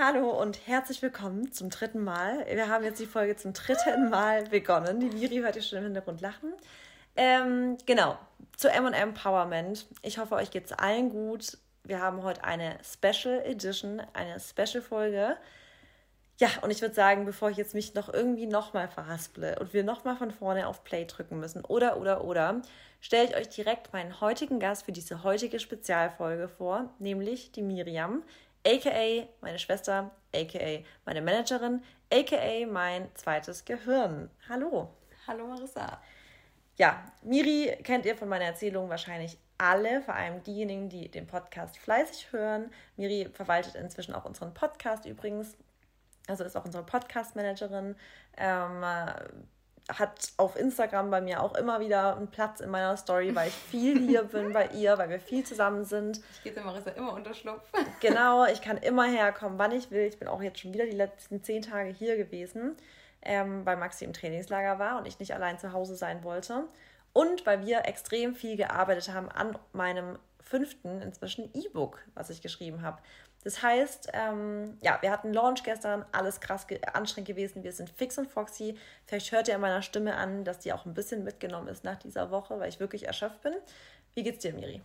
Hallo und herzlich willkommen zum dritten Mal. Wir haben jetzt die Folge zum dritten Mal begonnen. Die Miri hört ihr schon im Hintergrund lachen. Ähm, genau, zu M&M Empowerment. Ich hoffe, euch geht es allen gut. Wir haben heute eine Special Edition, eine Special-Folge. Ja, und ich würde sagen, bevor ich jetzt mich noch irgendwie nochmal verhasple und wir nochmal von vorne auf Play drücken müssen oder, oder, oder, stelle ich euch direkt meinen heutigen Gast für diese heutige Spezialfolge vor, nämlich die Miriam, aka meine Schwester, aka meine Managerin, aka mein zweites Gehirn. Hallo. Hallo Marissa. Ja, Miri kennt ihr von meiner Erzählung wahrscheinlich alle, vor allem diejenigen, die den Podcast fleißig hören. Miri verwaltet inzwischen auch unseren Podcast übrigens. Also ist auch unsere Podcast-Managerin. Ähm, hat auf Instagram bei mir auch immer wieder einen Platz in meiner Story, weil ich viel hier bin bei ihr, weil wir viel zusammen sind. Ich gebe Marissa immer Unterschlupf. Genau, ich kann immer herkommen, wann ich will. Ich bin auch jetzt schon wieder die letzten zehn Tage hier gewesen, ähm, weil Maxi im Trainingslager war und ich nicht allein zu Hause sein wollte. Und weil wir extrem viel gearbeitet haben an meinem fünften inzwischen E-Book, was ich geschrieben habe. Das heißt, ähm, ja, wir hatten Launch gestern, alles krass ge anstrengend gewesen. Wir sind fix und foxy. Vielleicht hört ihr an meiner Stimme an, dass die auch ein bisschen mitgenommen ist nach dieser Woche, weil ich wirklich erschöpft bin. Wie geht's dir, Miri?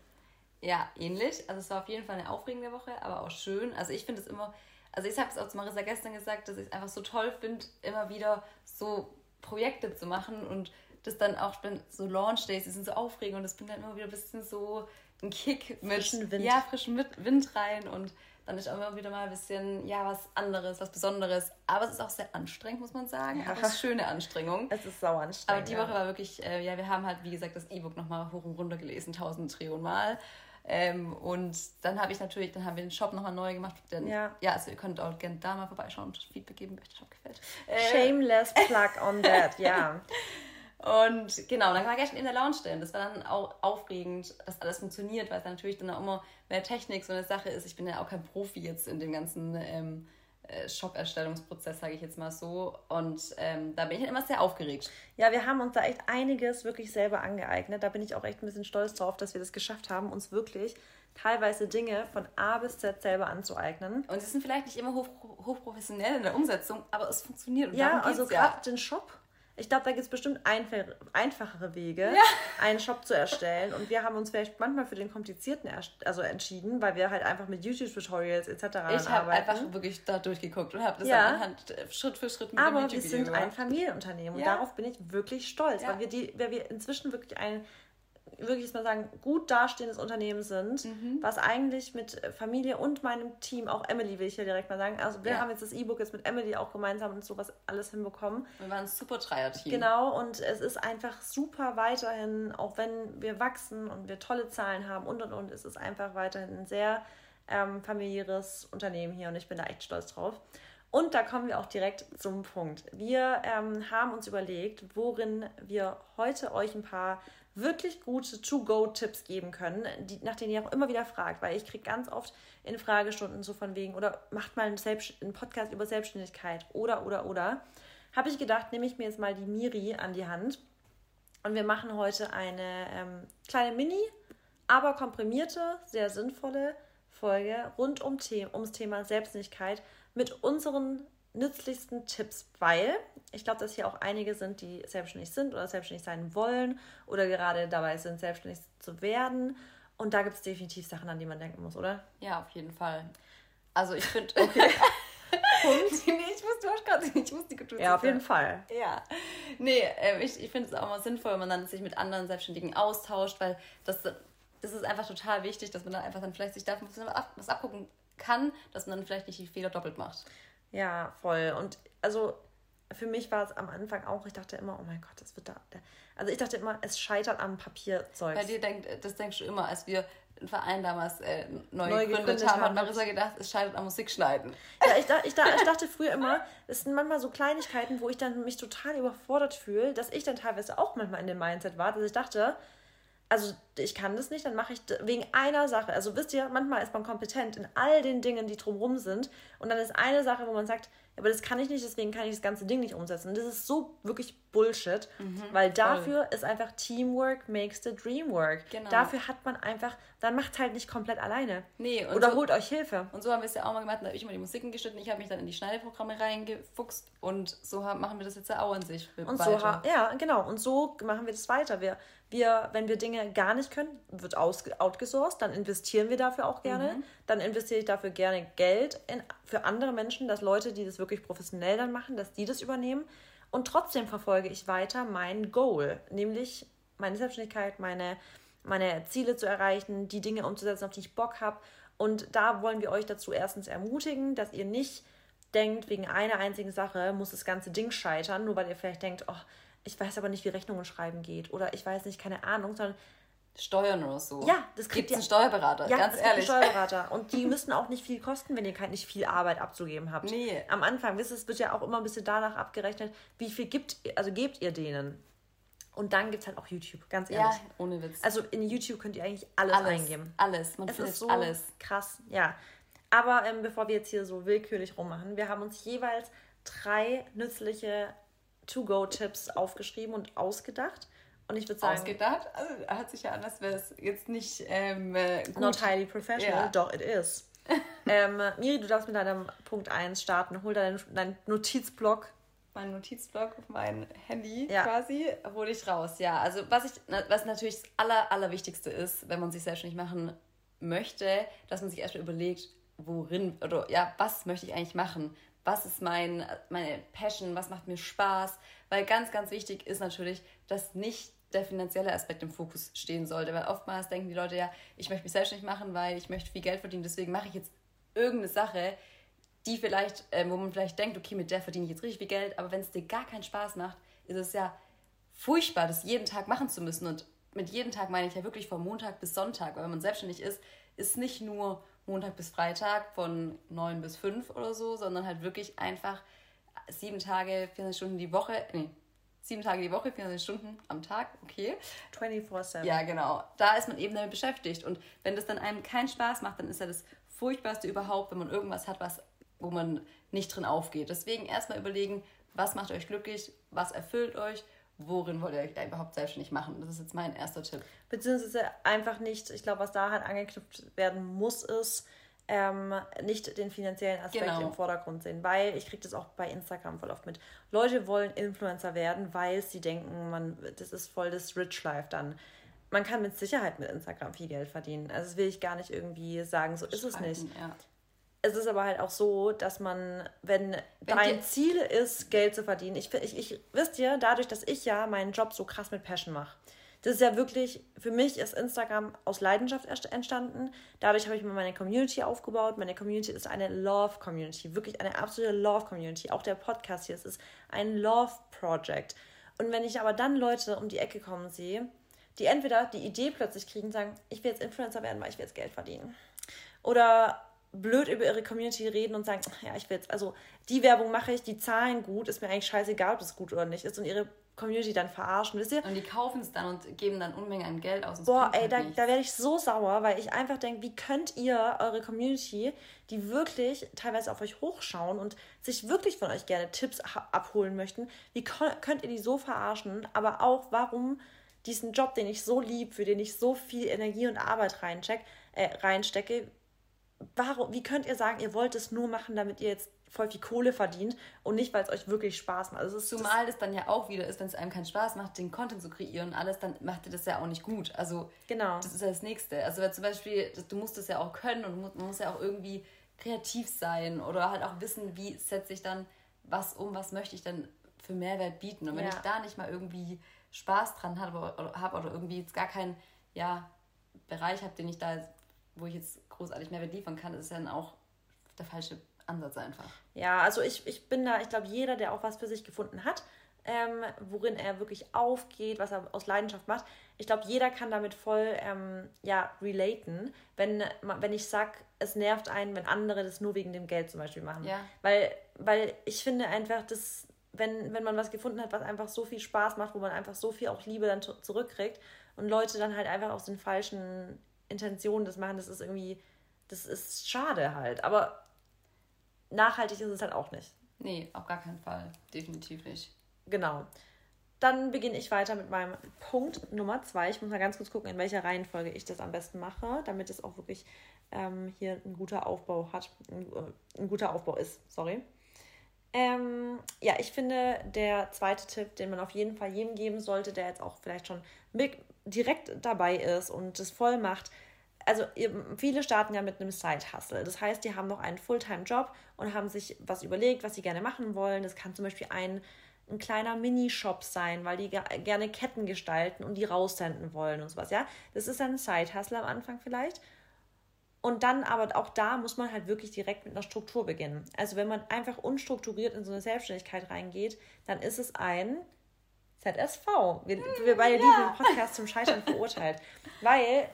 Ja, ähnlich. Also es war auf jeden Fall eine aufregende Woche, aber auch schön. Also ich finde es immer, also ich habe es auch zu Marissa gestern gesagt, dass ich es einfach so toll finde, immer wieder so Projekte zu machen und das dann auch so Launch Days, die sind so aufregend und es bringt dann immer wieder ein bisschen so ein Kick mit frischen Wind. Ja, frischen Wind rein und dann ist auch immer wieder mal ein bisschen, ja, was anderes, was Besonderes. Aber es ist auch sehr anstrengend, muss man sagen. Ja. Aber es ist schöne Anstrengung. Es ist sau anstrengend. Aber die Woche war wirklich, äh, ja, wir haben halt, wie gesagt, das E-Book nochmal hoch und runter gelesen, tausend Trillionen Mal. Ähm, und dann habe ich natürlich, dann haben wir den Shop nochmal neu gemacht. Denn, ja. ja, also ihr könnt auch gerne da mal vorbeischauen und Feedback geben, wenn euch der Shop gefällt. Äh, Shameless plug on that, ja. Und genau, dann war gestern in der Lounge stehen. Das war dann auch aufregend, dass alles funktioniert, weil es natürlich dann auch immer mehr Technik so eine Sache ist. Ich bin ja auch kein Profi jetzt in dem ganzen ähm, äh, Shop-Erstellungsprozess, sage ich jetzt mal so. Und ähm, da bin ich halt immer sehr aufgeregt. Ja, wir haben uns da echt einiges wirklich selber angeeignet. Da bin ich auch echt ein bisschen stolz drauf, dass wir das geschafft haben, uns wirklich teilweise Dinge von A bis Z selber anzueignen. Und sie sind vielleicht nicht immer hoch, hochprofessionell in der Umsetzung, aber es funktioniert. Und ja, also gerade ja. den Shop ich glaube, da gibt es bestimmt einfachere Wege, ja. einen Shop zu erstellen. Und wir haben uns vielleicht manchmal für den komplizierten also entschieden, weil wir halt einfach mit YouTube-Tutorials etc. Ich habe einfach wirklich da durchgeguckt und habe das ja. anhand äh, Schritt für Schritt mit Aber wir sind ein Familienunternehmen und darauf bin ich wirklich stolz, weil wir die, weil wir inzwischen wirklich ein wirklich mal sagen, gut dastehendes Unternehmen sind, mhm. was eigentlich mit Familie und meinem Team, auch Emily will ich hier direkt mal sagen, also wir ja. haben jetzt das E-Book jetzt mit Emily auch gemeinsam und sowas alles hinbekommen. Wir waren ein super Dreier-Team. Genau, und es ist einfach super weiterhin, auch wenn wir wachsen und wir tolle Zahlen haben und und und, ist es einfach weiterhin ein sehr ähm, familiäres Unternehmen hier und ich bin da echt stolz drauf. Und da kommen wir auch direkt zum Punkt. Wir ähm, haben uns überlegt, worin wir heute euch ein paar wirklich gute To-Go-Tipps geben können, die, nach denen ihr auch immer wieder fragt, weil ich kriege ganz oft in Fragestunden so von wegen, oder macht mal einen, Selbst einen Podcast über Selbstständigkeit oder, oder, oder. Habe ich gedacht, nehme ich mir jetzt mal die Miri an die Hand und wir machen heute eine ähm, kleine Mini, aber komprimierte, sehr sinnvolle Folge rund um The ums Thema Selbstständigkeit mit unseren nützlichsten Tipps, weil ich glaube, dass hier auch einige sind, die selbstständig sind oder selbstständig sein wollen oder gerade dabei sind, selbstständig zu werden. Und da gibt es definitiv Sachen, an die man denken muss, oder? Ja, auf jeden Fall. Also ich finde. Okay. Nee, ich muss, du hast gerade, ich muss die Kultur Ja, auf jeden Fall. Ja. Nee, äh, ich, ich finde es auch mal sinnvoll, wenn man dann sich mit anderen Selbstständigen austauscht, weil das, das ist einfach total wichtig, dass man dann einfach dann vielleicht sich davon was abgucken kann, dass man dann vielleicht nicht die Fehler doppelt macht. Ja, voll. Und also für mich war es am Anfang auch, ich dachte immer, oh mein Gott, das wird da. Also ich dachte immer, es scheitert am Papierzeug. Bei dir denkt, das denkst du immer, als wir einen Verein damals äh, neu, neu gegründet, gegründet haben, hat Marissa gedacht, es scheitert am Musikschneiden. Ja, ich, ich, ich dachte früher immer, es sind manchmal so Kleinigkeiten, wo ich dann mich total überfordert fühle, dass ich dann teilweise auch manchmal in dem Mindset war, dass ich dachte, also ich kann das nicht, dann mache ich wegen einer Sache. Also wisst ihr, manchmal ist man kompetent in all den Dingen, die drumherum sind. Und dann ist eine Sache, wo man sagt, aber das kann ich nicht, deswegen kann ich das ganze Ding nicht umsetzen. Und das ist so wirklich Bullshit, mhm, weil dafür voll. ist einfach Teamwork makes the dream work. Genau. Dafür hat man einfach, dann macht es halt nicht komplett alleine. Nee, Oder so, holt euch Hilfe. Und so haben wir es ja auch mal gemacht, da habe ich immer die Musiken geschnitten, ich habe mich dann in die Schneideprogramme reingefuchst und so haben, machen wir das jetzt ja auch an sich. Und weiter. so, ja, genau. Und so machen wir das weiter. Wir, wir, wenn wir Dinge gar nicht können, wird aus, outgesourced, dann investieren wir dafür auch gerne. Mhm. Dann investiere ich dafür gerne Geld in, für andere Menschen, dass Leute, die das wirklich professionell dann machen, dass die das übernehmen. Und trotzdem verfolge ich weiter mein Goal, nämlich meine Selbstständigkeit, meine, meine Ziele zu erreichen, die Dinge umzusetzen, auf die ich Bock habe. Und da wollen wir euch dazu erstens ermutigen, dass ihr nicht denkt, wegen einer einzigen Sache muss das ganze Ding scheitern, nur weil ihr vielleicht denkt, oh, ich weiß aber nicht, wie Rechnungen schreiben geht oder ich weiß nicht, keine Ahnung, sondern Steuern oder so. Ja, das kriegt ihr. einen Steuerberater, ja, ganz ehrlich. Einen Steuerberater. Und die müssen auch nicht viel kosten, wenn ihr nicht viel Arbeit abzugeben habt. Nee. Am Anfang, wisst ihr, es wird ja auch immer ein bisschen danach abgerechnet, wie viel gibt, also gebt ihr denen. Und dann gibt es halt auch YouTube, ganz ehrlich. Ja, ohne Witz. Also in YouTube könnt ihr eigentlich alles, alles eingeben. Alles, man es findet ist so alles. Krass, ja. Aber ähm, bevor wir jetzt hier so willkürlich rummachen, wir haben uns jeweils drei nützliche To-Go-Tipps aufgeschrieben und ausgedacht. Und ich würde sagen. Ausgedacht? Also, hört sich ja an, als wäre es jetzt nicht ähm, äh, gut. Not highly professional, ja. doch, it is. ähm, Miri, du darfst mit deinem Punkt 1 starten. Hol deinen, deinen Notizblock. Mein Notizblock auf mein Handy ja. quasi, hole ich raus. Ja, also was ich, was natürlich das Aller, Allerwichtigste ist, wenn man sich selbstständig machen möchte, dass man sich erstmal überlegt, worin oder ja, was möchte ich eigentlich machen? Was ist mein, meine Passion? Was macht mir Spaß? Weil ganz, ganz wichtig ist natürlich, dass nicht der finanzielle Aspekt im Fokus stehen sollte. Weil oftmals denken die Leute ja, ich möchte mich selbstständig machen, weil ich möchte viel Geld verdienen, deswegen mache ich jetzt irgendeine Sache, die vielleicht, äh, wo man vielleicht denkt, okay, mit der verdiene ich jetzt richtig viel Geld, aber wenn es dir gar keinen Spaß macht, ist es ja furchtbar, das jeden Tag machen zu müssen. Und mit jedem Tag meine ich ja wirklich von Montag bis Sonntag, weil wenn man selbstständig ist, ist nicht nur Montag bis Freitag von 9 bis 5 oder so, sondern halt wirklich einfach sieben Tage, 24 Stunden die Woche, nee, sieben Tage die Woche, 24 Stunden am Tag, okay. 24-7. Ja, genau. Da ist man eben damit beschäftigt. Und wenn das dann einem keinen Spaß macht, dann ist ja das Furchtbarste überhaupt, wenn man irgendwas hat, was, wo man nicht drin aufgeht. Deswegen erstmal überlegen, was macht euch glücklich, was erfüllt euch, worin wollt ihr euch überhaupt selbstständig machen. Das ist jetzt mein erster Tipp. Beziehungsweise einfach nicht, ich glaube, was da halt angeknüpft werden muss, ist, ähm, nicht den finanziellen Aspekt genau. im Vordergrund sehen, weil ich kriege das auch bei Instagram voll oft mit. Leute wollen Influencer werden, weil sie denken, man, das ist voll das Rich Life dann. Man kann mit Sicherheit mit Instagram viel Geld verdienen. Also das will ich gar nicht irgendwie sagen, so ist es nicht. Ja. Es ist aber halt auch so, dass man, wenn, wenn dein Ziel ist, Geld zu verdienen, ich, ich, ich wisst ihr, dadurch, dass ich ja meinen Job so krass mit Passion mache, das ist ja wirklich, für mich ist Instagram aus Leidenschaft entstanden. Dadurch habe ich mir meine Community aufgebaut. Meine Community ist eine Love-Community, wirklich eine absolute Love-Community. Auch der Podcast hier, es ist ein Love-Project. Und wenn ich aber dann Leute um die Ecke kommen sehe, die entweder die Idee plötzlich kriegen, sagen, ich will jetzt Influencer werden, weil ich will jetzt Geld verdienen. Oder blöd über ihre Community reden und sagen, ja, ich will jetzt, also die Werbung mache ich, die zahlen gut, ist mir eigentlich scheißegal, ob das gut oder nicht ist. Und ihre Community dann verarschen, wisst ihr? Und die kaufen es dann und geben dann Unmengen an Geld aus. Boah, ey, halt da, da werde ich so sauer, weil ich einfach denke, wie könnt ihr eure Community, die wirklich teilweise auf euch hochschauen und sich wirklich von euch gerne Tipps abholen möchten, wie könnt ihr die so verarschen? Aber auch, warum diesen Job, den ich so lieb, für den ich so viel Energie und Arbeit reincheck, äh, reinstecke, warum, wie könnt ihr sagen, ihr wollt es nur machen, damit ihr jetzt voll viel Kohle verdient und nicht, weil es euch wirklich Spaß macht. Also Zumal das, dann ja auch wieder ist, wenn es einem keinen Spaß macht, den Content zu kreieren und alles, dann macht ihr das ja auch nicht gut. Also genau. das ist ja das Nächste. Also zum Beispiel, du musst das ja auch können und man muss ja auch irgendwie kreativ sein oder halt auch wissen, wie setze ich dann was um, was möchte ich dann für Mehrwert bieten. Und wenn ja. ich da nicht mal irgendwie Spaß dran habe oder, hab oder irgendwie jetzt gar keinen ja, Bereich habe, den ich da, wo ich jetzt großartig Mehrwert liefern kann, ist ja dann auch der falsche Ansatz einfach. Ja, also ich, ich bin da, ich glaube, jeder, der auch was für sich gefunden hat, ähm, worin er wirklich aufgeht, was er aus Leidenschaft macht, ich glaube, jeder kann damit voll ähm, ja, relaten, wenn, wenn ich sage, es nervt einen, wenn andere das nur wegen dem Geld zum Beispiel machen. Ja. Weil, weil ich finde einfach, dass, wenn, wenn man was gefunden hat, was einfach so viel Spaß macht, wo man einfach so viel auch Liebe dann zurückkriegt und Leute dann halt einfach aus den falschen Intentionen das machen, das ist irgendwie, das ist schade halt. Aber nachhaltig ist es halt auch nicht. Nee, auf gar keinen Fall. Definitiv nicht. Genau. Dann beginne ich weiter mit meinem Punkt Nummer zwei. Ich muss mal ganz kurz gucken, in welcher Reihenfolge ich das am besten mache, damit es auch wirklich ähm, hier ein guter Aufbau hat, ein, äh, ein guter Aufbau ist. Sorry. Ähm, ja, ich finde, der zweite Tipp, den man auf jeden Fall jedem geben sollte, der jetzt auch vielleicht schon direkt dabei ist und es voll macht, also viele starten ja mit einem Side-Hustle. Das heißt, die haben noch einen Fulltime-Job und haben sich was überlegt, was sie gerne machen wollen. Das kann zum Beispiel ein, ein kleiner Minishop sein, weil die gerne Ketten gestalten und die raussenden wollen und sowas. Ja, das ist ein Side-Hustle am Anfang vielleicht. Und dann aber auch da muss man halt wirklich direkt mit einer Struktur beginnen. Also wenn man einfach unstrukturiert in so eine Selbstständigkeit reingeht, dann ist es ein ZSV. Wir, wir beide ja. lieben den Podcast zum Scheitern verurteilt. Weil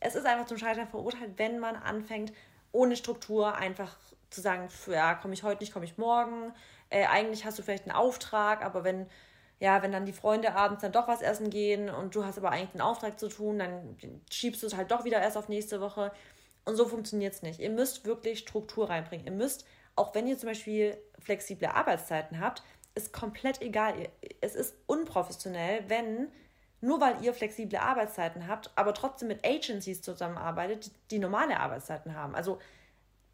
es ist einfach zum Scheitern verurteilt, wenn man anfängt, ohne Struktur einfach zu sagen, ja, komme ich heute nicht, komme ich morgen. Äh, eigentlich hast du vielleicht einen Auftrag, aber wenn, ja, wenn dann die Freunde abends dann doch was essen gehen und du hast aber eigentlich einen Auftrag zu tun, dann schiebst du es halt doch wieder erst auf nächste Woche. Und so funktioniert es nicht. Ihr müsst wirklich Struktur reinbringen. Ihr müsst, auch wenn ihr zum Beispiel flexible Arbeitszeiten habt, ist komplett egal. Es ist unprofessionell, wenn nur weil ihr flexible Arbeitszeiten habt, aber trotzdem mit Agencies zusammenarbeitet, die normale Arbeitszeiten haben. Also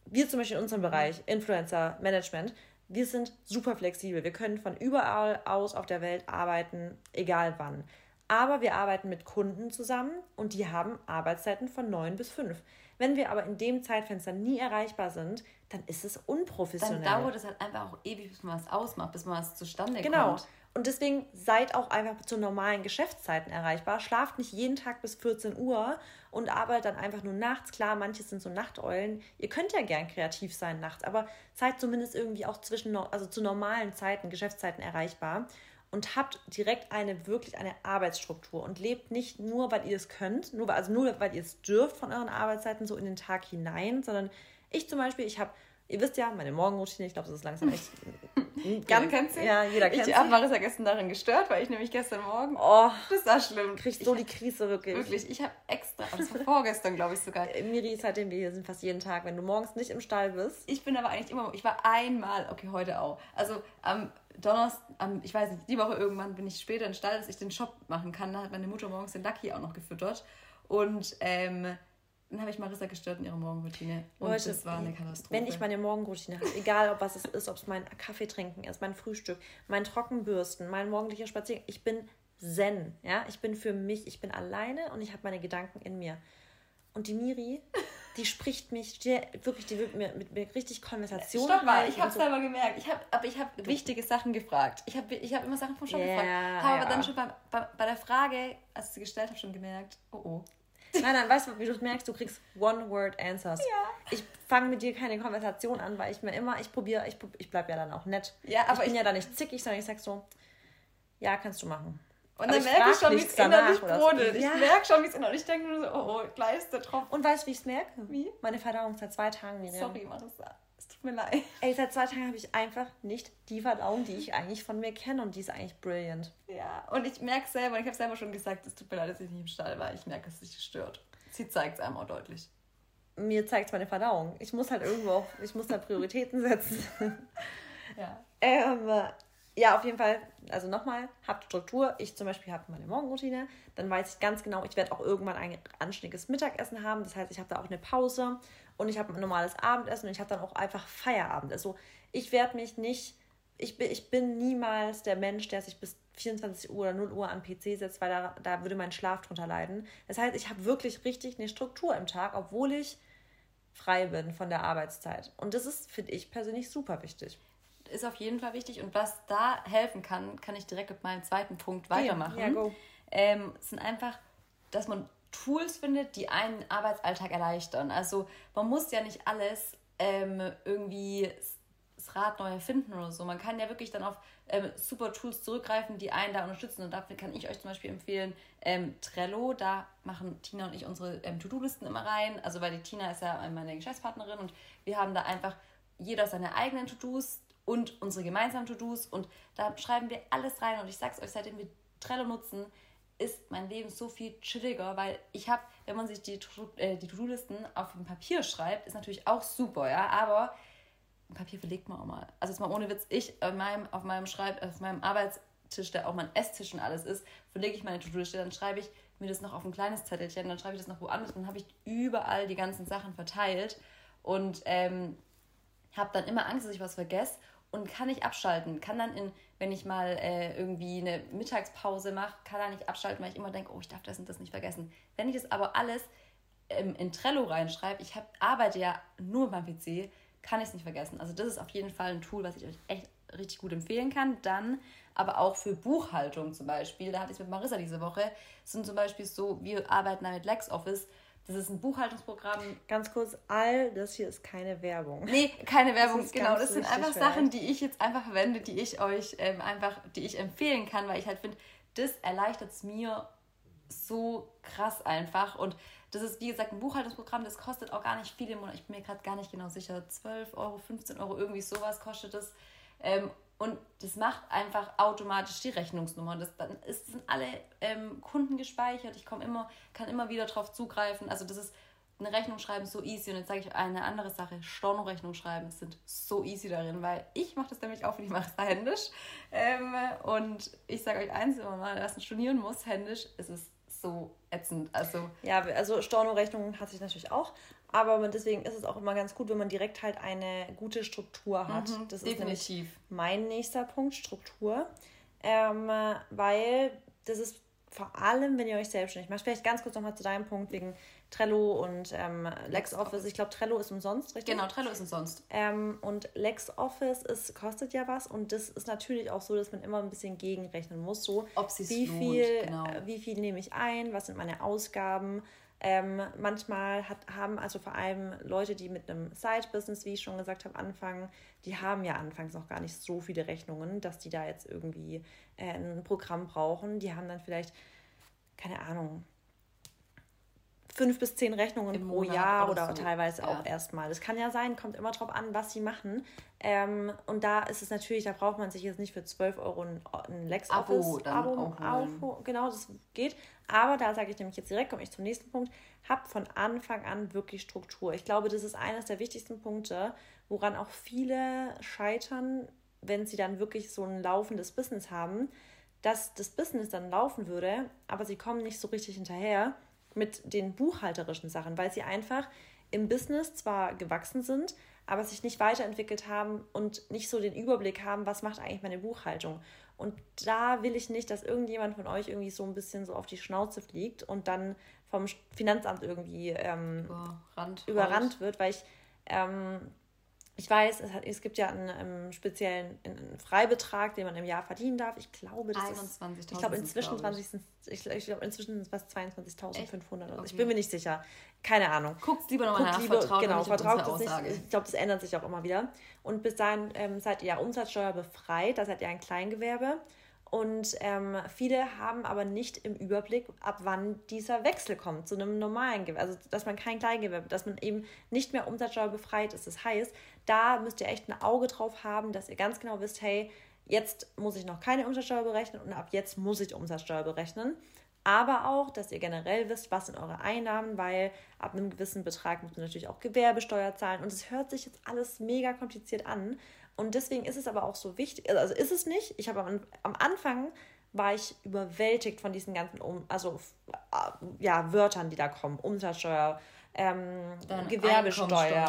wir zum Beispiel in unserem Bereich, Influencer Management, wir sind super flexibel. Wir können von überall aus auf der Welt arbeiten, egal wann. Aber wir arbeiten mit Kunden zusammen und die haben Arbeitszeiten von 9 bis 5. Wenn wir aber in dem Zeitfenster nie erreichbar sind, dann ist es unprofessionell. Dann dauert es halt einfach auch ewig, bis man was ausmacht, bis man was zustande genau. kommt. Genau. Und deswegen seid auch einfach zu normalen Geschäftszeiten erreichbar. Schlaft nicht jeden Tag bis 14 Uhr und arbeitet dann einfach nur nachts. Klar, manche sind so Nachteulen. Ihr könnt ja gern kreativ sein nachts, aber seid zumindest irgendwie auch zwischen, also zu normalen Zeiten, Geschäftszeiten erreichbar und habt direkt eine wirklich eine Arbeitsstruktur und lebt nicht nur, weil ihr es könnt, nur also nur weil ihr es dürft von euren Arbeitszeiten so in den Tag hinein, sondern ich zum Beispiel, ich habe Ihr wisst ja, meine Morgenroutine, ich glaube, das ist langsam echt ganz. jeder kennt sie. Ja, jeder kennt ich sie. Ich habe Marissa gestern darin gestört, weil ich nämlich gestern Morgen. Oh, das war schlimm. Kriegst so die Krise wirklich. Wirklich, ich habe extra, das war vorgestern, glaube ich sogar. Äh, Miri, seitdem wir hier sind, fast jeden Tag, wenn du morgens nicht im Stall bist. Ich bin aber eigentlich immer, ich war einmal, okay, heute auch. Also am Donnerstag, am, ich weiß nicht, die Woche irgendwann bin ich später im Stall, dass ich den Shop machen kann. Da hat meine Mutter morgens den Lucky auch noch gefüttert. Und ähm, dann habe ich Marissa gestört in ihrer Morgenroutine. Und Leute, das war eine Katastrophe. Wenn ich meine Morgenroutine habe, egal ob was es ist, ob es mein Kaffee trinken ist, mein Frühstück, mein Trockenbürsten, mein morgendlicher Spaziergang, ich bin Zen. Ja? Ich bin für mich, ich bin alleine und ich habe meine Gedanken in mir. Und die Miri, die spricht mich, die, wirklich, die wird mir mit mir richtig Konversation Stopp mal, ich habe so. selber gemerkt. Ich hab, aber ich habe wichtige Sachen gefragt. Ich habe ich hab immer Sachen vom Shop yeah, gefragt. Habe ja. aber dann schon bei, bei, bei der Frage, als ich sie gestellt habe, schon gemerkt, oh oh. Nein, nein, weißt du, wie du merkst, du kriegst One-Word-Answers. Ja. Ich fange mit dir keine Konversation an, weil ich mir immer, ich probiere, ich, ich bleibe ja dann auch nett. Ja, aber ich bin ich, ja da nicht zickig, sondern ich sag so, ja, kannst du machen. Und dann merke ich schon, wie es innerlich brodelt. So. Ich merke schon, wie es innerlich, ich denke nur so, oh, oh, gleich ist der Tropfen. Und weißt du, wie ich es merke? Wie? Meine Verdauung seit zwei Tagen, Miriam. Sorry, Marissa. Mir leid. Ey, seit zwei Tagen habe ich einfach nicht die Verdauung, die ich eigentlich von mir kenne und die ist eigentlich brilliant. Ja, und ich merke selber, ich habe selber schon gesagt, es tut mir leid, dass ich nicht im Stall war. Ich merke, dass es sich stört. Sie zeigt es einem auch deutlich. Mir zeigt es meine Verdauung. Ich muss halt irgendwo auch, ich muss da Prioritäten setzen. ja. Ähm, ja, auf jeden Fall, also nochmal, habt Struktur. Ich zum Beispiel habe meine Morgenroutine. Dann weiß ich ganz genau, ich werde auch irgendwann ein anständiges Mittagessen haben. Das heißt, ich habe da auch eine Pause und ich habe ein normales Abendessen und ich habe dann auch einfach Feierabend. Also ich werde mich nicht, ich bin, ich bin niemals der Mensch, der sich bis 24 Uhr oder 0 Uhr am PC setzt, weil da, da würde mein Schlaf drunter leiden. Das heißt, ich habe wirklich richtig eine Struktur im Tag, obwohl ich frei bin von der Arbeitszeit. Und das ist, finde ich persönlich, super wichtig. Ist auf jeden Fall wichtig. Und was da helfen kann, kann ich direkt mit meinem zweiten Punkt weitermachen. Ja, go. Ähm, sind einfach, dass man Tools findet, die einen Arbeitsalltag erleichtern. Also man muss ja nicht alles ähm, irgendwie das Rad neu erfinden oder so. Man kann ja wirklich dann auf ähm, super Tools zurückgreifen, die einen da unterstützen. Und dafür kann ich euch zum Beispiel empfehlen ähm, Trello. Da machen Tina und ich unsere ähm, To-Do-Listen immer rein. Also weil die Tina ist ja meine Geschäftspartnerin und wir haben da einfach jeder seine eigenen To-Dos und unsere gemeinsamen To-Dos und da schreiben wir alles rein. Und ich sag's euch, seitdem wir Trello nutzen, ist mein Leben so viel chilliger, weil ich habe, wenn man sich die, äh, die To-Do-Listen auf dem Papier schreibt, ist natürlich auch super, ja, aber Papier verlegt man auch mal. Also jetzt mal ohne Witz, ich auf meinem, auf meinem Schreib, auf meinem Arbeitstisch, der auch mein Esstisch und alles ist, verlege ich meine To-Do-Liste, dann schreibe ich mir das noch auf ein kleines Zettelchen, dann schreibe ich das noch woanders, dann habe ich überall die ganzen Sachen verteilt und ähm, habe dann immer Angst, dass ich was vergesse und kann nicht abschalten. Kann dann in, wenn ich mal äh, irgendwie eine Mittagspause mache, kann da nicht abschalten, weil ich immer denke, oh, ich darf das und das nicht vergessen. Wenn ich das aber alles ähm, in Trello reinschreibe, ich hab, arbeite ja nur beim PC, kann ich es nicht vergessen. Also das ist auf jeden Fall ein Tool, was ich euch echt richtig gut empfehlen kann. Dann aber auch für Buchhaltung zum Beispiel, da hatte ich mit Marissa diese Woche, sind zum Beispiel so, wir arbeiten da mit LexOffice, das ist ein Buchhaltungsprogramm. Ganz kurz, all das hier ist keine Werbung. Nee, keine Werbung, das genau. Das sind einfach Sachen, die ich jetzt einfach verwende, die ich euch ähm, einfach, die ich empfehlen kann, weil ich halt finde, das erleichtert es mir so krass einfach. Und das ist, wie gesagt, ein Buchhaltungsprogramm, das kostet auch gar nicht viel im Monat. Ich bin mir gerade gar nicht genau sicher. 12 Euro, 15 Euro, irgendwie sowas kostet es. Ähm, und das macht einfach automatisch die Rechnungsnummer. Das, dann ist, sind alle ähm, Kunden gespeichert. Ich komme immer, kann immer wieder darauf zugreifen. Also das ist eine Rechnung schreiben so easy. Und jetzt sage ich eine andere Sache. Storno-Rechnung schreiben sind so easy darin, weil ich mache das nämlich auch, ich mache es händisch. Ähm, und ich sage euch eins, wenn man mal studieren muss, händisch, ist es so ätzend. Also, ja, also Storno-Rechnungen hatte ich natürlich auch. Aber deswegen ist es auch immer ganz gut, wenn man direkt halt eine gute Struktur hat. Mhm, das definitiv. ist mein nächster Punkt, Struktur. Ähm, weil das ist vor allem, wenn ihr euch selbstständig macht. Vielleicht ganz kurz nochmal zu deinem Punkt wegen Trello und ähm, LexOffice. Ich glaube, Trello ist umsonst, richtig? Genau, Trello ist umsonst. Ähm, und LexOffice ist, kostet ja was und das ist natürlich auch so, dass man immer ein bisschen gegenrechnen muss. So, Ob wie viel, genau. äh, wie viel nehme ich ein, was sind meine Ausgaben, ähm, manchmal hat, haben also vor allem Leute, die mit einem Side-Business, wie ich schon gesagt habe, anfangen, die haben ja anfangs noch gar nicht so viele Rechnungen, dass die da jetzt irgendwie äh, ein Programm brauchen. Die haben dann vielleicht, keine Ahnung, fünf bis zehn Rechnungen Im pro Monat Jahr oder, so. teilweise ja. auch erstmal. Das kann ja sein, kommt immer drauf an, was sie machen. Ähm, und da ist es natürlich, da braucht man sich jetzt nicht für 12 Euro ein, ein LexOffice Abo, Abo, Abo, genau, das geht. Aber da sage ich nämlich jetzt direkt, komme ich zum nächsten Punkt, habt von Anfang an wirklich Struktur. Ich glaube, das ist eines der wichtigsten Punkte, woran auch viele scheitern, wenn sie dann wirklich so ein laufendes Business haben, dass das Business dann laufen würde, aber sie kommen nicht so richtig hinterher mit den buchhalterischen Sachen, weil sie einfach im Business zwar gewachsen sind, aber sich nicht weiterentwickelt haben und nicht so den Überblick haben, was macht eigentlich meine Buchhaltung. Und da will ich nicht, dass irgendjemand von euch irgendwie so ein bisschen so auf die Schnauze fliegt und dann vom Finanzamt irgendwie ähm, überrannt wird, weil ich ähm, ich weiß, es, hat, es gibt ja einen, einen speziellen einen Freibetrag, den man im Jahr verdienen darf. Ich glaube, das ist. Ich glaube, inzwischen, glaub ich. Ich, ich glaube, inzwischen sind es was 22.500. Okay. Ich bin mir nicht sicher. Keine Ahnung. Guckt lieber nochmal nach. Lieber, vertraut genau, vertraut es nicht. Ich glaube, das ändert sich auch immer wieder. Und bis dahin ähm, seid ihr ja umsatzsteuerbefreit. Da seid ihr ein Kleingewerbe. Und ähm, viele haben aber nicht im Überblick, ab wann dieser Wechsel kommt zu einem normalen Gewerbe. Also, dass man kein Kleingewerbe, dass man eben nicht mehr umsatzsteuerbefreit ist. Das heißt, da müsst ihr echt ein Auge drauf haben, dass ihr ganz genau wisst, hey, jetzt muss ich noch keine Umsatzsteuer berechnen und ab jetzt muss ich Umsatzsteuer berechnen. Aber auch, dass ihr generell wisst, was sind eure Einnahmen, weil ab einem gewissen Betrag müsst ihr natürlich auch Gewerbesteuer zahlen. Und es hört sich jetzt alles mega kompliziert an. Und deswegen ist es aber auch so wichtig, also ist es nicht. Ich habe am, am Anfang war ich überwältigt von diesen ganzen um, also äh, ja, Wörtern, die da kommen. Umsatzsteuer, ähm, Gewerbesteuer,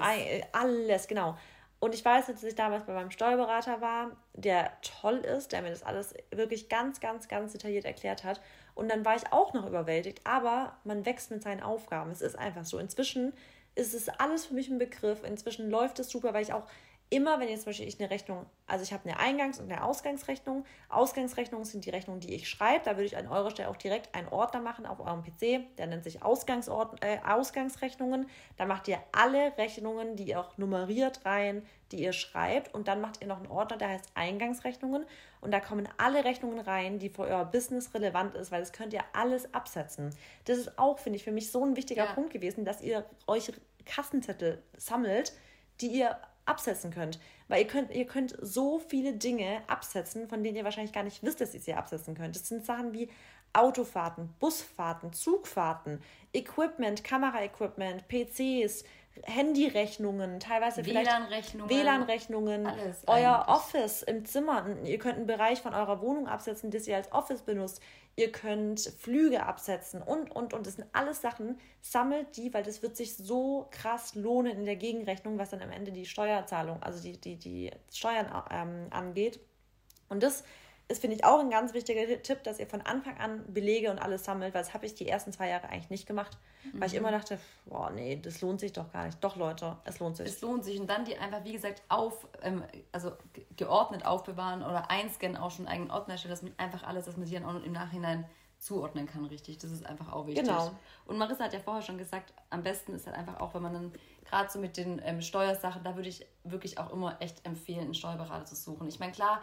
alles. alles, genau. Und ich weiß, dass ich damals bei meinem Steuerberater war, der toll ist, der mir das alles wirklich ganz, ganz, ganz detailliert erklärt hat. Und dann war ich auch noch überwältigt, aber man wächst mit seinen Aufgaben. Es ist einfach so. Inzwischen ist es alles für mich ein Begriff. Inzwischen läuft es super, weil ich auch immer, wenn jetzt zum Beispiel ich eine Rechnung, also ich habe eine Eingangs- und eine Ausgangsrechnung. Ausgangsrechnungen sind die Rechnungen, die ich schreibe. Da würde ich an eurer Stelle auch direkt einen Ordner machen auf eurem PC. Der nennt sich Ausgangsord äh, Ausgangsrechnungen. Da macht ihr alle Rechnungen, die ihr auch nummeriert rein, die ihr schreibt. Und dann macht ihr noch einen Ordner, der heißt Eingangsrechnungen. Und da kommen alle Rechnungen rein, die für euer Business relevant ist, weil das könnt ihr alles absetzen. Das ist auch, finde ich, für mich so ein wichtiger ja. Punkt gewesen, dass ihr euch Kassenzettel sammelt, die ihr absetzen könnt. Weil ihr könnt, ihr könnt so viele Dinge absetzen, von denen ihr wahrscheinlich gar nicht wisst, dass ihr sie absetzen könnt. Das sind Sachen wie Autofahrten, Busfahrten, Zugfahrten, Equipment, Kameraequipment, PCs, Handyrechnungen, teilweise vielleicht WLAN-Rechnungen. WLAN-Rechnungen, euer eigentlich. Office im Zimmer. Ihr könnt einen Bereich von eurer Wohnung absetzen, das ihr als Office benutzt. Ihr könnt Flüge absetzen und, und, und. Das sind alles Sachen. Sammelt die, weil das wird sich so krass lohnen in der Gegenrechnung, was dann am Ende die Steuerzahlung, also die, die, die Steuern ähm, angeht. Und das ist, finde ich, auch ein ganz wichtiger Tipp, dass ihr von Anfang an Belege und alles sammelt, weil das habe ich die ersten zwei Jahre eigentlich nicht gemacht, weil ich Mhm. immer dachte, boah, nee, das lohnt sich doch gar nicht. Doch, Leute, es lohnt sich. Es lohnt sich. Und dann die einfach, wie gesagt, auf, ähm, also ge- geordnet aufbewahren oder einscannen, auch schon einen eigenen Ordner erstellen, dass man einfach alles, dass man die dann auch im Nachhinein zuordnen kann, richtig. Das ist einfach auch wichtig. Genau. Und Marissa hat ja vorher schon gesagt, am besten ist halt einfach auch, wenn man dann gerade so mit den ähm, Steuersachen, da würde ich wirklich auch immer echt empfehlen, einen Steuerberater zu suchen. Ich meine, klar,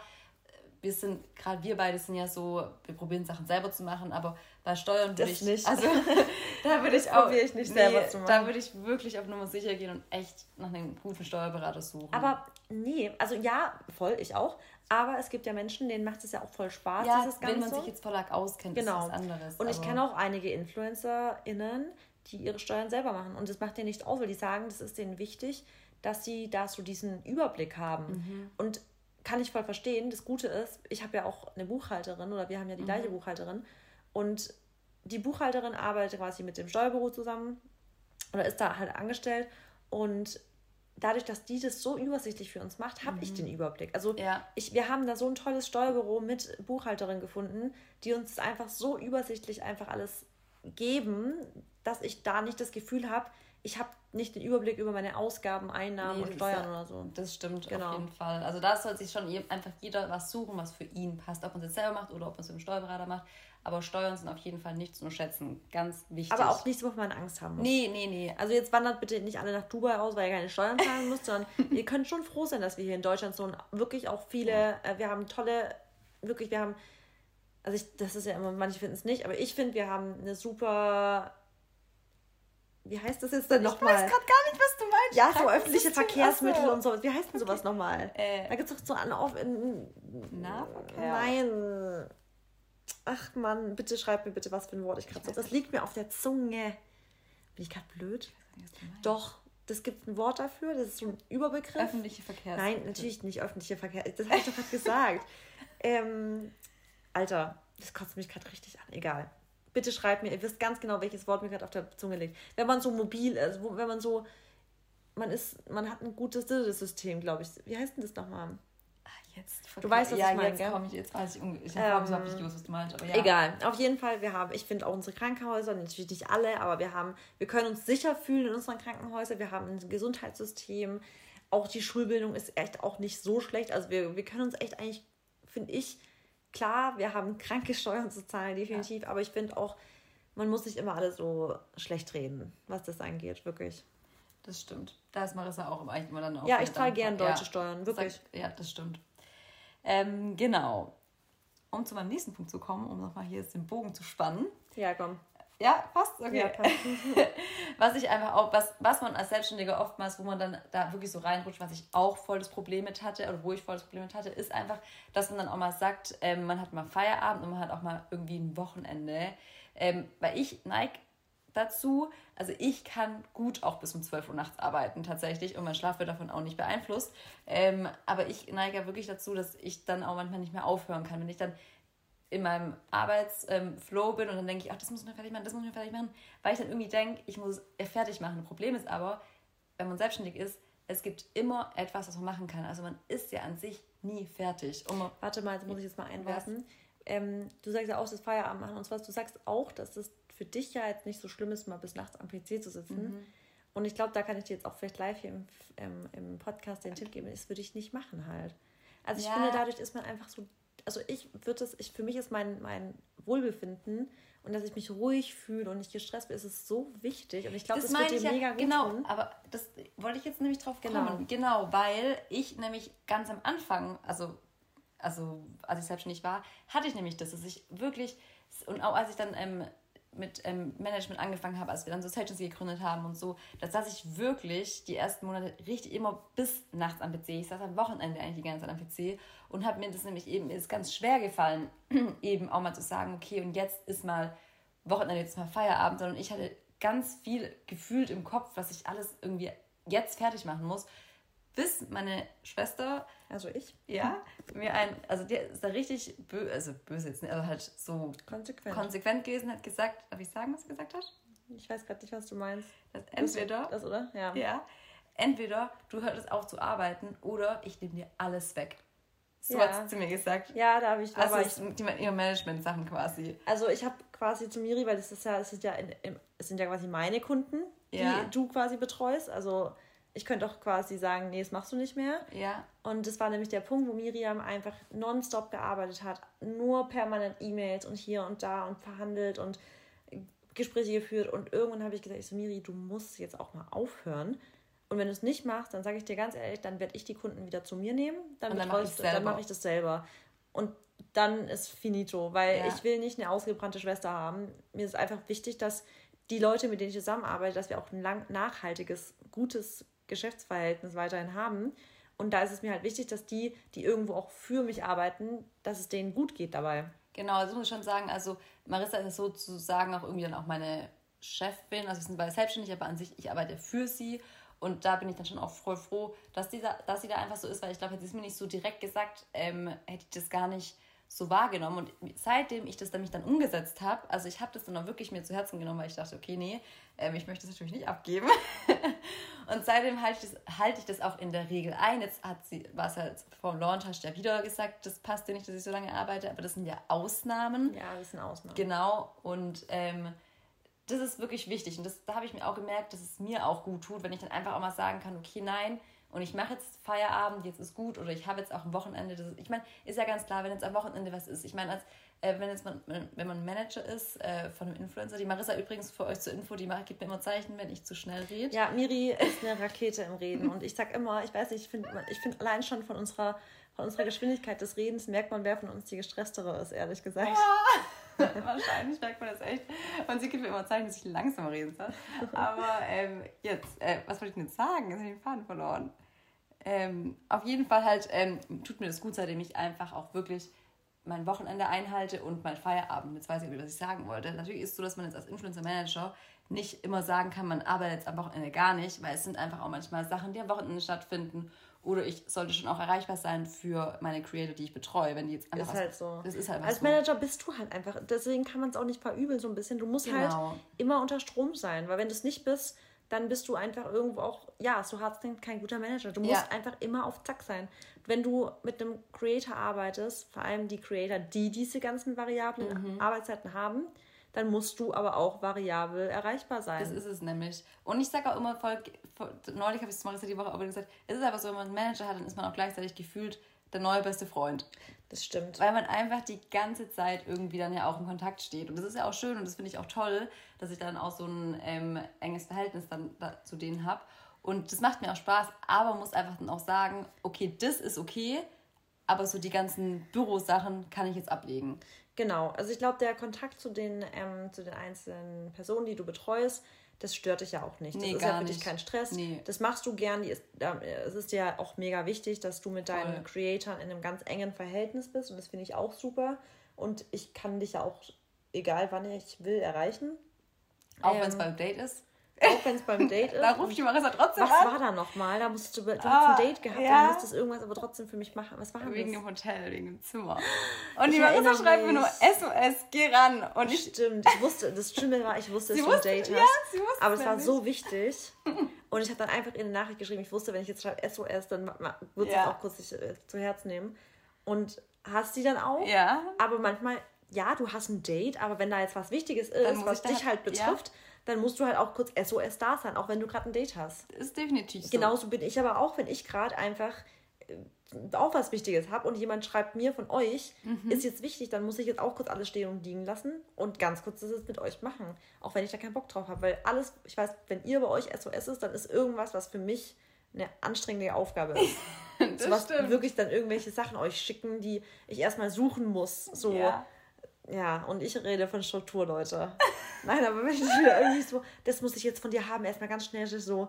wir sind, gerade wir beide sind ja so, wir probieren Sachen selber zu machen, aber bei Steuern würde Das ich nicht. Also da würde ich Das auch. ich nicht selber zu machen. Da würde ich wirklich auf Nummer sicher gehen und echt nach einem guten Steuerberater suchen. Aber nee, also ja, voll, ich auch. Aber es gibt ja Menschen, denen macht es ja auch voll Spaß, ja, dieses wenn man Ganze. sich jetzt Verlag auskennt, Genau. ist was anderes. Und ich kenne auch einige InfluencerInnen, die ihre Steuern selber machen. Und das macht denen nicht aus, weil die sagen, das ist denen wichtig, dass sie da so diesen Überblick haben. Mhm. Und kann ich voll verstehen. Das Gute ist, ich habe ja auch eine Buchhalterin oder wir haben ja die Mhm. gleiche Buchhalterin. Und die Buchhalterin arbeitet quasi mit dem Steuerbüro zusammen oder ist da halt angestellt. Und dadurch, dass die das so übersichtlich für uns macht, habe ich den Überblick. Also Mhm. Ja. ich, wir haben da so ein tolles Steuerbüro mit Buchhalterin gefunden, die uns einfach so übersichtlich einfach alles geben, dass ich da nicht das Gefühl habe, ich habe nicht den Überblick über meine Ausgaben, Einnahmen Nee, und Steuern ja- oder so. Das stimmt Genau. auf jeden Fall. Also da soll sich schon einfach jeder was suchen, was für ihn passt. Ob man es jetzt selber macht oder ob man es mit dem Steuerberater macht. Aber Steuern sind auf jeden Fall nicht zu unterschätzen. Ganz wichtig. Aber auch nichts, wovon man Angst haben muss. Nee, nee, nee. Also jetzt wandert bitte nicht alle nach Dubai aus, weil ihr keine Steuern zahlen müsst, sondern ihr könnt schon froh sein, dass wir hier in Deutschland so wirklich auch viele, äh, wir haben tolle, wirklich, wir haben, also ich, das ist ja immer, manche finden es nicht, aber ich finde, wir haben eine super, wie heißt das jetzt denn Ich weiß nochmal? gerade gar nicht, was du meinst. Ja, so öffentliche. Verkehrsmittel und so. Wie heißt denn sowas nochmal? Äh, Da gibt es doch so an auf in, Nahverkehr. Nein. Ach Mann, bitte schreib mir bitte, was für ein Wort ich gerade so. Das liegt mir auf der Zunge. Bin ich gerade blöd? Doch, das gibt ein Wort dafür, das ist so ein Überbegriff. Öffentliche Verkehrsmittel. Nein, natürlich nicht öffentliche Verkehr. Das habe ich doch gerade gesagt. Ähm, Alter, das kotzt mich gerade richtig an. Egal. Bitte schreibt mir, ihr wisst ganz genau, welches Wort mir gerade auf der Zunge liegt. Wenn man so mobil ist, wo, wenn man so, man ist, man hat ein gutes System, glaube ich. Wie heißt denn das nochmal? Ah, jetzt Du weißt, was ja, ich meine, jetzt gell? komme ich, jetzt weiß ich, ich Ähm, habe nicht gewusst, was du meinst, aber ja. Egal. Auf jeden Fall, wir haben, ich finde auch unsere Krankenhäuser, natürlich nicht alle, aber wir haben, wir können uns sicher fühlen in unseren Krankenhäusern. Wir haben ein Gesundheitssystem. Auch die Schulbildung ist echt auch nicht so schlecht. Also wir, wir können uns echt eigentlich, finde ich, klar, wir haben kranke Steuern zu zahlen, definitiv, aber ich finde auch, man muss nicht immer alle so schlecht reden, was das angeht, wirklich. Das stimmt. Da ist Marissa auch eigentlich immer dann auch. Ja, ich zahle gern deutsche Ja. Steuern, wirklich. Sag, ja, das stimmt. Ähm, genau. Um zu meinem nächsten Punkt zu kommen, um nochmal hier jetzt den Bogen zu spannen. Ja, komm. Ja, passt? Okay. Ja, passt. was ich einfach auch, was, was man als Selbstständiger oftmals, wo man dann da wirklich so reinrutscht, was ich auch voll das Problem mit hatte, oder wo ich voll das Problem mit hatte, ist einfach, dass man dann auch mal sagt, ähm, man hat mal Feierabend und man hat auch mal irgendwie ein Wochenende. Ähm, weil ich neige dazu, also ich kann gut auch bis um 12 Uhr nachts arbeiten tatsächlich und mein Schlaf wird davon auch nicht beeinflusst. Ähm, aber ich neige ja wirklich dazu, dass ich dann auch manchmal nicht mehr aufhören kann. Wenn ich dann in meinem Arbeitsflow bin und dann denke ich, ach, das muss ich noch fertig machen, das muss ich noch fertig machen, weil ich dann irgendwie denke, ich muss es fertig machen. Das Problem ist aber, wenn man selbstständig ist, es gibt immer etwas, was man machen kann. Also man ist ja an sich nie fertig. Warte mal, jetzt muss ich jetzt mal einwerfen. Ähm, du sagst ja auch, das Feierabend machen und so was. Du sagst auch, dass es für dich ja jetzt nicht so schlimm ist, mal bis nachts am PC zu sitzen. Mhm. Und ich glaube, da kann ich dir jetzt auch vielleicht live hier im, ähm, im Podcast den Tipp geben. Das würde ich nicht machen halt. Also ich Ja. finde, dadurch ist man einfach so. Also ich würde es, ich, für mich ist mein, mein Wohlbefinden und dass ich mich ruhig fühle und nicht gestresst bin, ist es so wichtig. Und ich glaube, das, wird dir ja, mega gut genau, tun. aber das wollte ich jetzt nämlich drauf Genau. kommen. Genau, weil ich nämlich ganz am Anfang, also, also als ich selbstständig war, hatte ich nämlich das, dass ich wirklich, und auch als ich dann ähm, mit ähm, Management angefangen habe, als wir dann so Agency gegründet haben und so, da saß ich wirklich die ersten Monate richtig immer bis nachts am PC. Ich saß am Wochenende eigentlich die ganze Zeit am PC und habe mir das nämlich eben, ist ganz schwer gefallen, eben auch mal zu sagen, okay, und jetzt ist mal Wochenende, jetzt ist mal Feierabend, sondern ich hatte ganz viel gefühlt im Kopf, was ich alles irgendwie jetzt fertig machen muss, bis meine Schwester, also ich, ja, mir ein, also der ist da richtig böse, also böse jetzt nicht, aber halt so konsequent, konsequent gewesen, hat gesagt, darf ich sagen, was er gesagt hat? Ich weiß gerade nicht, was du meinst. Das entweder, das, oder? Ja. ja. Entweder du hörst auf zu arbeiten oder ich nehme dir alles weg. So Ja. hat sie zu mir gesagt. Ja, da habe ich. Also sind die- ihre Management-Sachen quasi. Also ich habe quasi zu Miri, weil das ist ja, es sind ja, in, im, es sind ja quasi meine Kunden, die Ja. du quasi betreust. Also ich könnte auch quasi sagen, nee, das machst du nicht mehr. Ja. Und das war nämlich der Punkt, wo Miriam einfach nonstop gearbeitet hat, nur permanent E-Mails und hier und da und verhandelt und Gespräche geführt. Und irgendwann habe ich gesagt, ich so, Miri, du musst jetzt auch mal aufhören. Und wenn du es nicht machst, dann sage ich dir ganz ehrlich, dann werde ich die Kunden wieder zu mir nehmen, dann, Und dann betreue mach ich- mache ich das selber. Und dann ist finito, weil Ja. ich will nicht eine ausgebrannte Schwester haben. Mir ist einfach wichtig, dass die Leute, mit denen ich zusammenarbeite, dass wir auch ein lang nachhaltiges, gutes Geschäftsverhältnis weiterhin haben. Und da ist es mir halt wichtig, dass die, die irgendwo auch für mich arbeiten, dass es denen gut geht dabei. Genau, das muss ich schon sagen. Also Marissa ist sozusagen auch irgendwie dann auch meine Chefin. Also wir sind beide selbstständig, aber an sich, ich arbeite für sie. Und da bin ich dann schon auch voll froh, dass, dieser, dass sie da einfach so ist, weil ich glaube, hätte sie es mir nicht so direkt gesagt, ähm, hätte ich das gar nicht so wahrgenommen. Und seitdem ich das nämlich dann umgesetzt habe, also ich habe das dann auch wirklich mir zu Herzen genommen, weil ich dachte, okay, nee, ähm, ich möchte das natürlich nicht abgeben. Und seitdem halte ich, das, halte ich das auch in der Regel ein. Jetzt hat sie, war es halt vor dem Launch, hast du ja wieder gesagt, das passt dir nicht, dass ich so lange arbeite, aber das sind ja Ausnahmen. Ja, das sind Ausnahmen. Genau, und ähm, das ist wirklich wichtig. Und das, da habe ich mir auch gemerkt, dass es mir auch gut tut, wenn ich dann einfach auch mal sagen kann, okay, nein, und ich mache jetzt Feierabend, jetzt ist gut, oder ich habe jetzt auch ein Wochenende. Das ist, ich meine, ist ja ganz klar, wenn jetzt am Wochenende was ist. Ich meine, als äh, wenn jetzt man, wenn man Manager ist äh, von einem Influencer, die Marissa übrigens für euch zur Info, die macht, gibt mir immer Zeichen, wenn ich zu schnell rede. Ja, Miri ist eine Rakete im Reden. Und ich sag immer, ich weiß nicht, ich finde ich find allein schon von unserer, von unserer Geschwindigkeit des Redens merkt man, wer von uns die gestresstere ist, ehrlich gesagt. Wahrscheinlich merkt man das echt. Und sie gibt mir immer Zeichen, dass ich langsamer reden soll. Aber ähm, jetzt, äh, was wollte ich denn jetzt sagen? Jetzt habe ich den Faden verloren. Ähm, auf jeden Fall halt ähm, tut mir das gut, seitdem ich einfach auch wirklich mein Wochenende einhalte und mein Feierabend. Jetzt weiß ich, was ich sagen wollte. Natürlich ist es so, dass man jetzt als Influencer-Manager nicht immer sagen kann, man arbeitet jetzt am Wochenende gar nicht, weil es sind einfach auch manchmal Sachen, die am Wochenende stattfinden. Oder ich sollte schon auch erreichbar sein für meine Creator, die ich betreue, wenn die jetzt einfach Ist was- halt so. Das ist halt was Als so. Manager bist du halt einfach, deswegen kann man es auch nicht verübeln so ein bisschen. Du musst Genau. halt immer unter Strom sein, weil wenn du es nicht bist, dann bist du einfach irgendwo auch, ja, so hart klingt, kein guter Manager. Du musst Ja. einfach immer auf Zack sein. Wenn du mit einem Creator arbeitest, vor allem die Creator, die diese ganzen variablen Mhm. Arbeitszeiten haben, dann musst du aber auch variabel erreichbar sein. Das ist es nämlich. Und ich sage auch immer, voll, voll, neulich habe ich es Marissa die Woche auch wieder gesagt, es ist einfach so, wenn man einen Manager hat, dann ist man auch gleichzeitig gefühlt der neue beste Freund. Das stimmt. Weil man einfach die ganze Zeit irgendwie dann ja auch im Kontakt steht. Und das ist ja auch schön und das finde ich auch toll, dass ich dann auch so ein ähm, enges Verhältnis dann da, zu denen habe. Und das macht mir auch Spaß, aber man muss einfach dann auch sagen, okay, das ist okay, aber so die ganzen Bürosachen kann ich jetzt ablegen. Genau, also ich glaube, der Kontakt zu den, ähm, zu den einzelnen Personen, die du betreust, das stört dich ja auch nicht. Das Nee, ist ja für dich kein Stress. Nee. Das machst du gern. Es ist ja auch mega wichtig, dass du mit deinen Voll. Creatoren in einem ganz engen Verhältnis bist. Und das finde ich auch super. Und ich kann dich ja auch, egal wann ich will, erreichen. Auch Ähm, wenn es beim Date ist. Auch wenn es beim Date ist. Da ruft die Marissa trotzdem was an. war da nochmal? Da musst du, du hast Ah, ein Date gehabt, ja. musstest du irgendwas aber trotzdem für mich machen. Was war Wegen das? dem Hotel, wegen dem Zimmer. Und die Ich Marissa erinnere schreibt mir nur. SOS, geh ran. Und ich, Stimmt, ich wusste, das Schlimme war, ich wusste, dass du ein Date hast. ja, sie wusste aber es war nämlich. so wichtig. Und ich habe dann einfach in eine Nachricht geschrieben, ich wusste, wenn ich jetzt schreibe SOS, dann wird es Ja. auch kurz sich, äh, zu Herz nehmen. Und hast die dann auch. ja, Aber manchmal, ja, du hast ein Date, aber wenn da jetzt was Wichtiges ist, was dich halt- halt betrifft, dann musst du halt auch kurz SOS da sein, auch wenn du gerade ein Date hast. ist definitiv so. Genauso bin ich aber auch, wenn ich gerade einfach äh, auch was Wichtiges habe und jemand schreibt mir von euch, Mhm. ist jetzt wichtig, dann muss ich jetzt auch kurz alles stehen und liegen lassen und ganz kurz das jetzt mit euch machen. Auch wenn ich da keinen Bock drauf habe. Weil alles, ich weiß, wenn ihr bei euch SOS ist, dann ist irgendwas, was für mich eine anstrengende Aufgabe ist. Das so was stimmt. wirklich dann irgendwelche Sachen euch schicken, die ich erstmal suchen muss. So, ja. Ja. und ich rede von Struktur, Leute. Nein, aber wenn ich wieder irgendwie so, das muss ich jetzt von dir haben, erstmal ganz schnell so.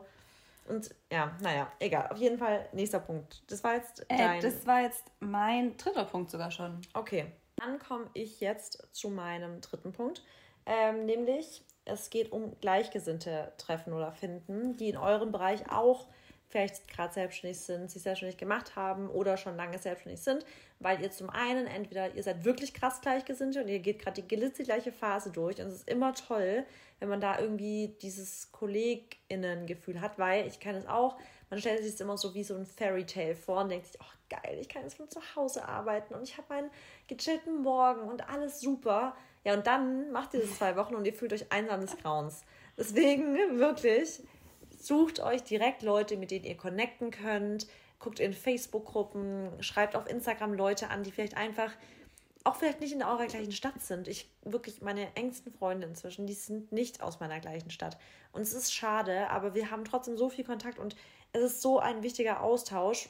Und ja, naja, egal. Auf jeden Fall, nächster Punkt. Das war jetzt Äh, dein. das war jetzt mein dritter Punkt sogar schon. okay. Dann komme ich jetzt zu meinem dritten Punkt. Ähm, nämlich, es geht um Gleichgesinnte treffen oder finden, die in eurem Bereich auch vielleicht gerade selbstständig sind, sich selbstständig gemacht haben oder schon lange selbstständig sind, weil ihr zum einen entweder ihr seid wirklich krass Gleichgesinnte und ihr geht gerade die gleiche Phase durch und es ist immer toll, wenn man da irgendwie dieses KollegInnen-Gefühl hat, weil ich kann es auch, man stellt sich das immer so wie so ein Fairy Tale vor und denkt sich, ach geil, ich kann jetzt von zu Hause arbeiten und ich habe meinen gechillten Morgen und alles super. Ja, und dann macht ihr das zwei Wochen und ihr fühlt euch einsam des Grauens. Deswegen wirklich, sucht euch direkt Leute, mit denen ihr connecten könnt. Guckt in Facebook-Gruppen, schreibt auf Instagram Leute an, die vielleicht einfach auch vielleicht nicht in eurer gleichen Stadt sind. Ich wirklich, meine engsten Freunde inzwischen, die sind nicht aus meiner gleichen Stadt. Und es ist schade, aber wir haben trotzdem so viel Kontakt und es ist so ein wichtiger Austausch,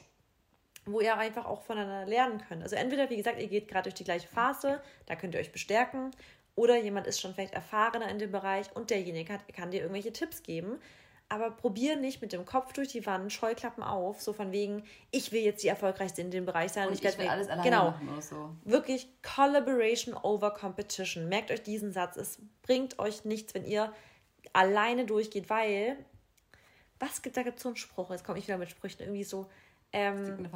wo ihr einfach auch voneinander lernen könnt. Also entweder, wie gesagt, ihr geht gerade durch die gleiche Phase, da könnt ihr euch bestärken, oder jemand ist schon vielleicht erfahrener in dem Bereich und derjenige hat, kann dir irgendwelche Tipps geben. Aber probier nicht mit dem Kopf durch die Wand, Scheuklappen auf, so von wegen, ich will jetzt die erfolgreichste in dem Bereich sein. Und ich, ich will alles alleine genau, machen so. Wirklich Collaboration over Competition. Merkt euch diesen Satz. Es bringt euch nichts, wenn ihr alleine durchgeht, weil, was gibt, da gibt es so einen Spruch, jetzt komme ich wieder mit Sprüchen, irgendwie so, ähm,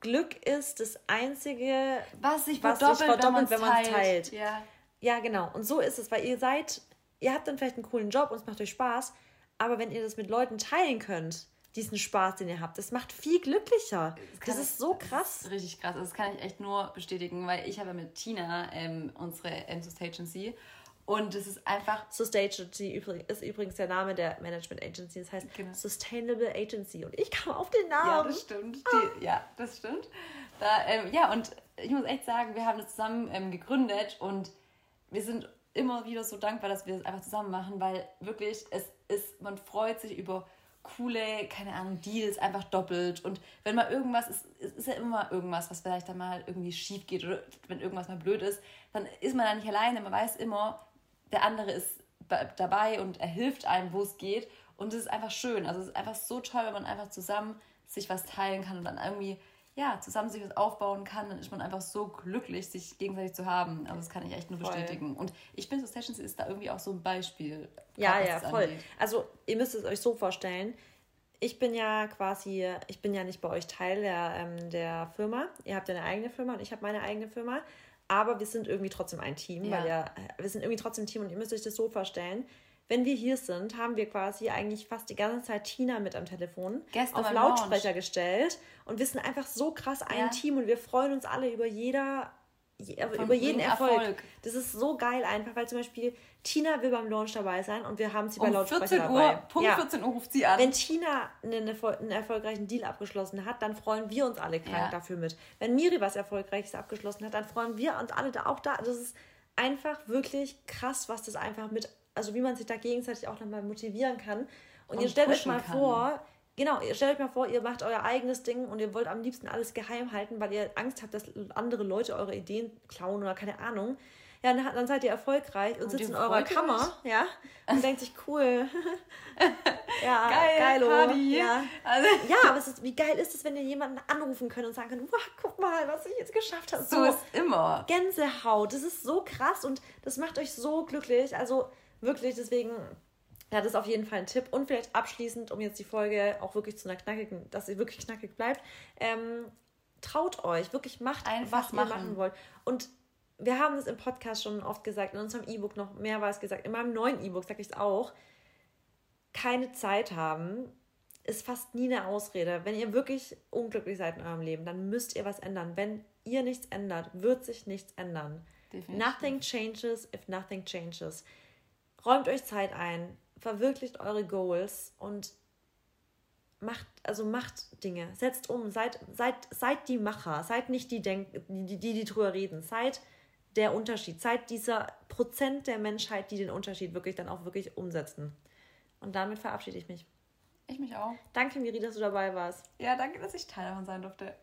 Glück ist das einzige, was sich verdoppelt, sich verdoppelt wenn man es teilt. teilt. Ja. ja, genau. Und so ist es, weil ihr seid, ihr habt dann vielleicht einen coolen Job und es macht euch Spaß, aber wenn ihr das mit Leuten teilen könnt, diesen Spaß, den ihr habt, das macht viel glücklicher. Das, das ist so krass. Ist richtig krass. Also das kann ich echt nur bestätigen, weil ich habe mit Tina ähm, unsere Ensus Agency und es ist einfach. Sustagency ist übrigens der Name der Management Agency. Das heißt genau. Sustainable Agency. Und ich kam auf den Namen. Ja, das stimmt. Die, ja, das stimmt. Da, ähm, ja, und ich muss echt sagen, wir haben das zusammen ähm, gegründet und wir sind immer wieder so dankbar, dass wir das einfach zusammen machen, weil wirklich es ist, man freut sich über coole, keine Ahnung, Deals einfach doppelt. Und wenn mal irgendwas ist, ist ja immer irgendwas, was vielleicht dann mal irgendwie schief geht oder wenn irgendwas mal blöd ist, dann ist man da nicht alleine. Man weiß immer, der andere ist dabei und er hilft einem, wo es geht. Und es ist einfach schön. Also es ist einfach so toll, wenn man einfach zusammen sich was teilen kann und dann irgendwie ja, zusammen sich was aufbauen kann, dann ist man einfach so glücklich, sich gegenseitig zu haben. Also das kann ich echt nur voll. bestätigen. Und ich finde, so Sessions ist da irgendwie auch so ein Beispiel. Ja, ja, voll. Angeht. Also ihr müsst es euch so vorstellen. Ich bin ja quasi, ich bin ja nicht bei euch Teil der, ähm, der Firma. Ihr habt ja eine eigene Firma und ich habe meine eigene Firma. Aber wir sind irgendwie trotzdem ein Team, ja. weil ja, wir sind irgendwie trotzdem ein Team und ihr müsst euch das so vorstellen wenn wir hier sind, haben wir quasi eigentlich fast die ganze Zeit Tina mit am Telefon Gestern auf Lautsprecher Launch. gestellt und wir sind einfach so krass ein ja. Team und wir freuen uns alle über jeder über jeden Erfolg. Erfolg. Das ist so geil einfach, weil zum Beispiel Tina will beim Launch dabei sein und wir haben sie um bei Lautsprecher 14 Uhr, dabei. Punkt ja. 14 Uhr ruft sie an. Wenn Tina einen, einen, erfolgreichen Deal abgeschlossen hat, dann freuen wir uns alle krank ja. dafür mit. Wenn Miri was Erfolgreiches abgeschlossen hat, dann freuen wir uns alle da auch da. Das ist einfach wirklich krass, was das einfach mit also wie man sich da gegenseitig auch nochmal motivieren kann. Und, und ihr stellt euch mal kann. vor, genau, ihr stellt euch mal vor, ihr macht euer eigenes Ding und ihr wollt am liebsten alles geheim halten, weil ihr Angst habt, dass andere Leute eure Ideen klauen oder keine Ahnung. Ja, dann seid ihr erfolgreich und, und sitzt in eurer Kammer, ja, und denkt sich, cool. ja, geil, geilo. Party. Ja. Also. ja, aber ist, wie geil ist es, wenn ihr jemanden anrufen könnt und sagen könnt, wow, guck mal, was ich jetzt geschafft habe. So, so ist immer. Gänsehaut, das ist so krass und das macht euch so glücklich. Also Wirklich, deswegen, ja, das ist auf jeden Fall ein Tipp. Und vielleicht abschließend, um jetzt die Folge auch wirklich zu einer knackigen, dass sie wirklich knackig bleibt, ähm, traut euch, wirklich macht, Einfach was machen. ihr machen wollt. Und wir haben das im Podcast schon oft gesagt, in unserem E-Book noch mehrmals gesagt, in meinem neuen E-Book sage ich es auch, keine Zeit haben ist fast nie eine Ausrede. Wenn ihr wirklich unglücklich seid in eurem Leben, dann müsst ihr was ändern. Wenn ihr nichts ändert, wird sich nichts ändern. Definitiv. Nothing changes if nothing changes. Räumt euch Zeit ein, verwirklicht eure Goals und macht, also macht Dinge, setzt um, seid, seid, seid die Macher, seid nicht die, Denk die, die, die drüber reden, seid der Unterschied, seid dieser Prozent der Menschheit, die den Unterschied wirklich dann auch wirklich umsetzen. Und damit verabschiede ich mich. Ich mich auch. Danke, Miri, dass du dabei warst. Ja, danke, dass ich Teil davon sein durfte.